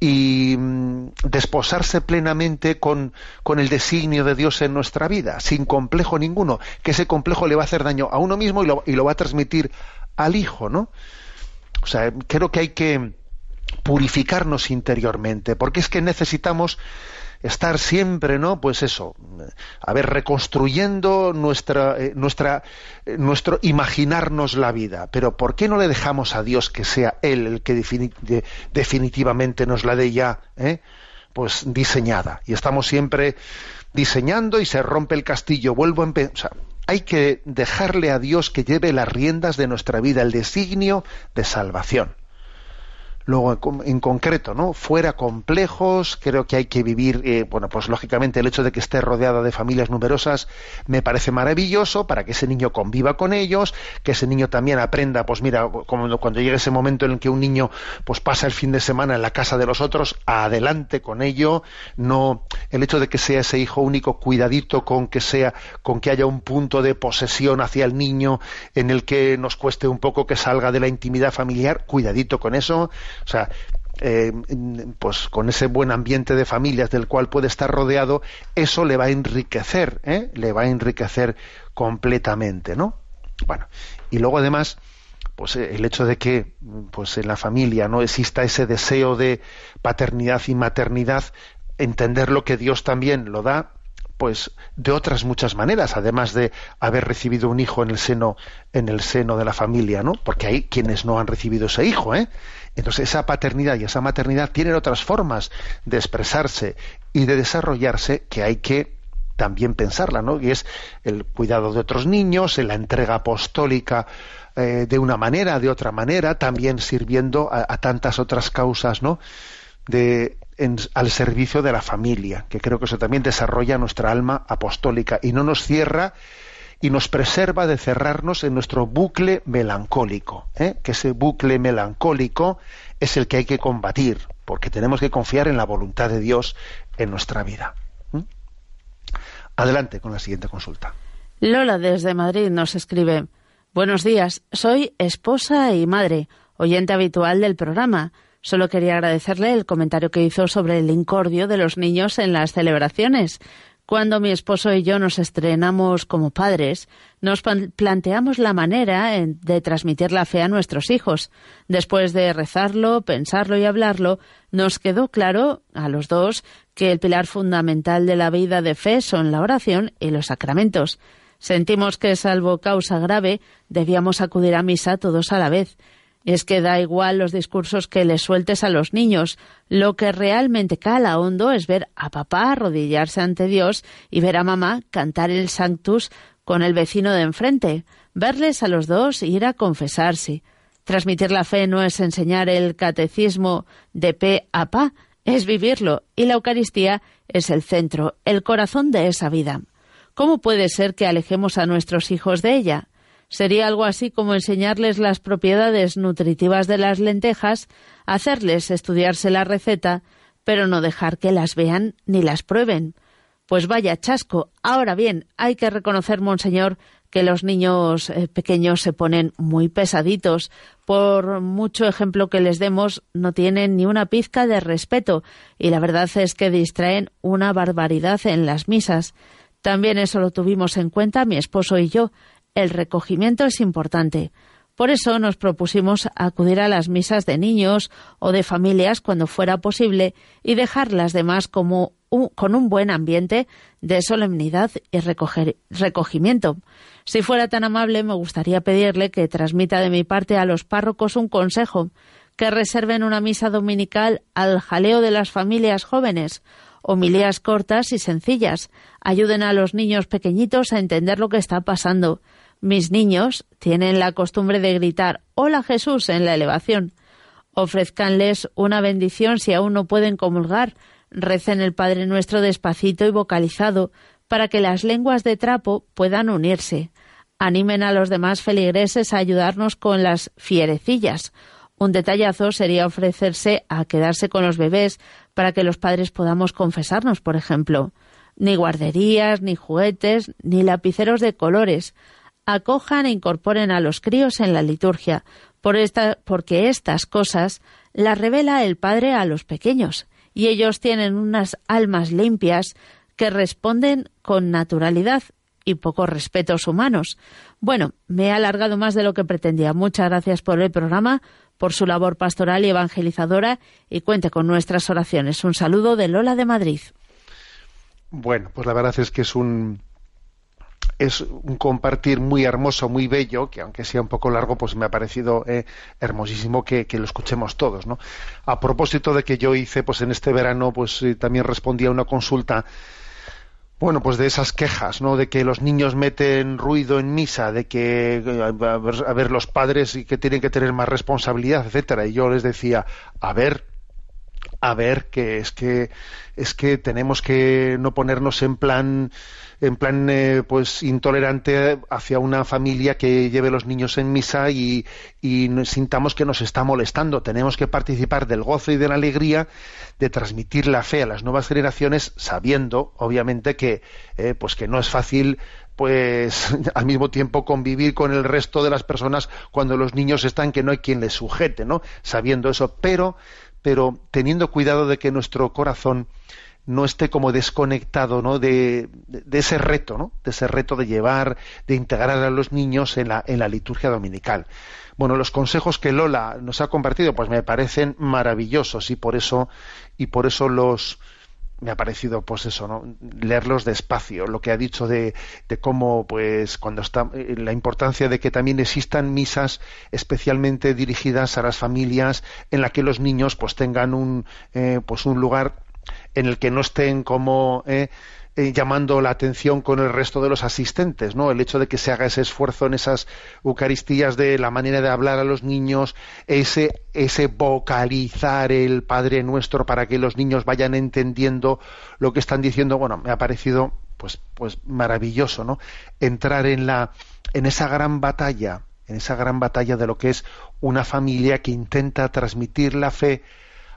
Speaker 1: y mm, desposarse plenamente con, con, el designio de Dios en nuestra vida, sin complejo ninguno, que ese complejo le va a hacer daño a uno mismo y lo, y lo va a transmitir al hijo, ¿no? O sea, creo que hay que purificarnos interiormente, porque es que necesitamos estar siempre, ¿no? Pues eso, a ver, reconstruyendo nuestra, eh, nuestra, eh, nuestro imaginarnos la vida. Pero ¿por qué no le dejamos a Dios que sea Él el que defini de, definitivamente nos la dé ya, eh? pues diseñada? Y estamos siempre diseñando y se rompe el castillo. Vuelvo a empezar. Hay que dejarle a Dios que lleve las riendas de nuestra vida, el designio de salvación. Luego, en concreto, ¿no? Fuera complejos, creo que hay que vivir, eh, bueno, pues lógicamente el hecho de que esté rodeada de familias numerosas me parece maravilloso para que ese niño conviva con ellos, que ese niño también aprenda, pues mira, como cuando llegue ese momento en el que un niño pues pasa el fin de semana en la casa de los otros, adelante con ello, no el hecho de que sea ese hijo único, cuidadito con que sea, con que haya un punto de posesión hacia el niño en el que nos cueste un poco que salga de la intimidad familiar, cuidadito con eso o sea, eh, pues con ese buen ambiente de familias del cual puede estar rodeado, eso le va a enriquecer, ¿eh? le va a enriquecer completamente, ¿no? Bueno, y luego además, pues eh, el hecho de que pues en la familia no exista ese deseo de paternidad y maternidad, entender lo que Dios también lo da pues de otras muchas maneras, además de haber recibido un hijo en el seno en el seno de la familia, ¿no? Porque hay quienes no han recibido ese hijo, ¿eh? Entonces esa paternidad y esa maternidad tienen otras formas de expresarse y de desarrollarse que hay que también pensarla, ¿no? Y es el cuidado de otros niños, la entrega apostólica eh, de una manera, de otra manera, también sirviendo a, a tantas otras causas, ¿no? De, en, al servicio de la familia, que creo que eso también desarrolla nuestra alma apostólica y no nos cierra y nos preserva de cerrarnos en nuestro bucle melancólico, ¿eh? que ese bucle melancólico es el que hay que combatir, porque tenemos que confiar en la voluntad de Dios en nuestra vida. Adelante con la siguiente consulta.
Speaker 4: Lola desde Madrid nos escribe, Buenos días, soy esposa y madre, oyente habitual del programa. Solo quería agradecerle el comentario que hizo sobre el incordio de los niños en las celebraciones. Cuando mi esposo y yo nos estrenamos como padres, nos planteamos la manera de transmitir la fe a nuestros hijos. Después de rezarlo, pensarlo y hablarlo, nos quedó claro a los dos que el pilar fundamental de la vida de fe son la oración y los sacramentos. Sentimos que, salvo causa grave, debíamos acudir a misa todos a la vez. Es que da igual los discursos que les sueltes a los niños. Lo que realmente cala hondo es ver a papá arrodillarse ante Dios y ver a mamá cantar el Sanctus con el vecino de enfrente. Verles a los dos ir a confesarse. Transmitir la fe no es enseñar el catecismo de pe a pa, es vivirlo. Y la Eucaristía es el centro, el corazón de esa vida. ¿Cómo puede ser que alejemos a nuestros hijos de ella? Sería algo así como enseñarles las propiedades nutritivas de las lentejas, hacerles estudiarse la receta, pero no dejar que las vean ni las prueben. Pues vaya chasco. Ahora bien, hay que reconocer, monseñor, que los niños eh, pequeños se ponen muy pesaditos. Por mucho ejemplo que les demos, no tienen ni una pizca de respeto y la verdad es que distraen una barbaridad en las misas. También eso lo tuvimos en cuenta mi esposo y yo. El recogimiento es importante. Por eso nos propusimos acudir a las misas de niños o de familias cuando fuera posible y dejar las demás como con un buen ambiente de solemnidad y recogimiento. Si fuera tan amable, me gustaría pedirle que transmita de mi parte a los párrocos un consejo, que reserven una misa dominical al jaleo de las familias jóvenes, homilías cortas y sencillas, ayuden a los niños pequeñitos a entender lo que está pasando, mis niños tienen la costumbre de gritar Hola Jesús en la elevación. Ofrezcanles una bendición si aún no pueden comulgar. Recen el Padre Nuestro despacito y vocalizado para que las lenguas de trapo puedan unirse. Animen a los demás feligreses a ayudarnos con las fierecillas. Un detallazo sería ofrecerse a quedarse con los bebés para que los padres podamos confesarnos, por ejemplo. Ni guarderías, ni juguetes, ni lapiceros de colores. Acojan e incorporen a los críos en la liturgia, por esta, porque estas cosas las revela el Padre a los pequeños, y ellos tienen unas almas limpias que responden con naturalidad y pocos respetos humanos. Bueno, me he alargado más de lo que pretendía. Muchas gracias por el programa, por su labor pastoral y evangelizadora y cuente con nuestras oraciones. Un saludo de Lola de Madrid.
Speaker 1: Bueno, pues la verdad es que es un es un compartir muy hermoso, muy bello, que aunque sea un poco largo, pues me ha parecido eh, hermosísimo que, que, lo escuchemos todos, ¿no? A propósito de que yo hice, pues en este verano, pues eh, también respondí a una consulta bueno, pues de esas quejas, ¿no? De que los niños meten ruido en misa, de que eh, a ver, a ver los padres y que tienen que tener más responsabilidad, etcétera. Y yo les decía, a ver, a ver, que es que es que tenemos que no ponernos en plan en plan eh, pues intolerante hacia una familia que lleve los niños en misa y, sintamos que nos está molestando. Tenemos que participar del gozo y de la alegría de transmitir la fe a las nuevas generaciones, sabiendo, obviamente, que eh, pues que no es fácil pues al mismo tiempo convivir con el resto de las personas cuando los niños están que no hay quien les sujete, ¿no? Sabiendo eso, pero pero teniendo cuidado de que nuestro corazón no esté como desconectado ¿no? De, ese reto, ¿no? de ese reto de llevar, de integrar a los niños en la, en la liturgia dominical. Bueno, los consejos que Lola nos ha compartido, pues me parecen maravillosos y por eso, y por eso los me ha parecido, pues eso, ¿no? leerlos despacio, lo que ha dicho de, de cómo, pues, cuando está eh, la importancia de que también existan misas especialmente dirigidas a las familias, en la que los niños, pues, tengan un, eh, pues, un lugar en el que no estén como eh, eh, llamando la atención con el resto de los asistentes, ¿no? El hecho de que se haga ese esfuerzo en esas Eucaristías de la manera de hablar a los niños, ese, ese vocalizar el Padre Nuestro para que los niños vayan entendiendo lo que están diciendo, bueno, me ha parecido pues, pues maravilloso, ¿no? Entrar en la, en esa gran batalla, en esa gran batalla de lo que es una familia que intenta transmitir la fe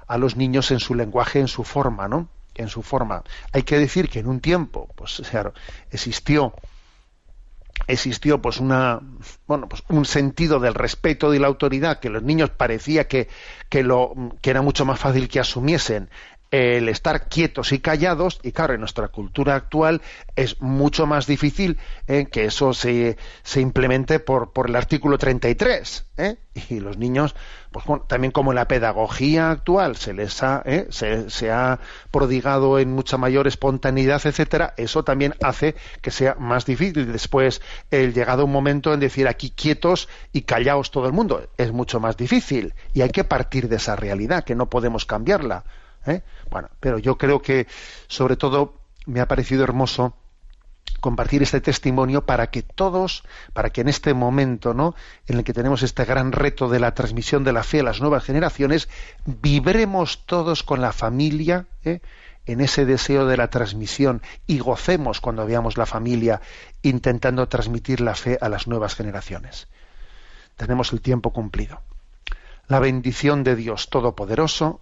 Speaker 1: a los niños en su lenguaje, en su forma, ¿no? En su forma. Hay que decir que en un tiempo, pues claro, existió existió pues una bueno pues un sentido del respeto y la autoridad que los niños parecía que, que lo que era mucho más fácil que asumiesen el estar quietos y callados, y claro, en nuestra cultura actual es mucho más difícil eh, que eso se, se implemente por, por, el artículo 33. ¿eh? Y los niños, pues bueno, también como en la pedagogía actual se les ha, ¿eh? se, se, ha prodigado en mucha mayor espontaneidad, etcétera, eso también hace que sea más difícil después el llegado un momento en decir aquí quietos y callaos todo el mundo. Es mucho más difícil y hay que partir de esa realidad, que no podemos cambiarla. ¿Eh? Bueno, pero yo creo que sobre todo me ha parecido hermoso compartir este testimonio para que todos, para que en este momento, ¿no? En el que tenemos este gran reto de la transmisión de la fe a las nuevas generaciones, vibremos todos con la familia, ¿eh? en ese deseo de la transmisión y gocemos cuando veamos la familia intentando transmitir la fe a las nuevas generaciones. Tenemos el tiempo cumplido. La bendición de Dios Todopoderoso,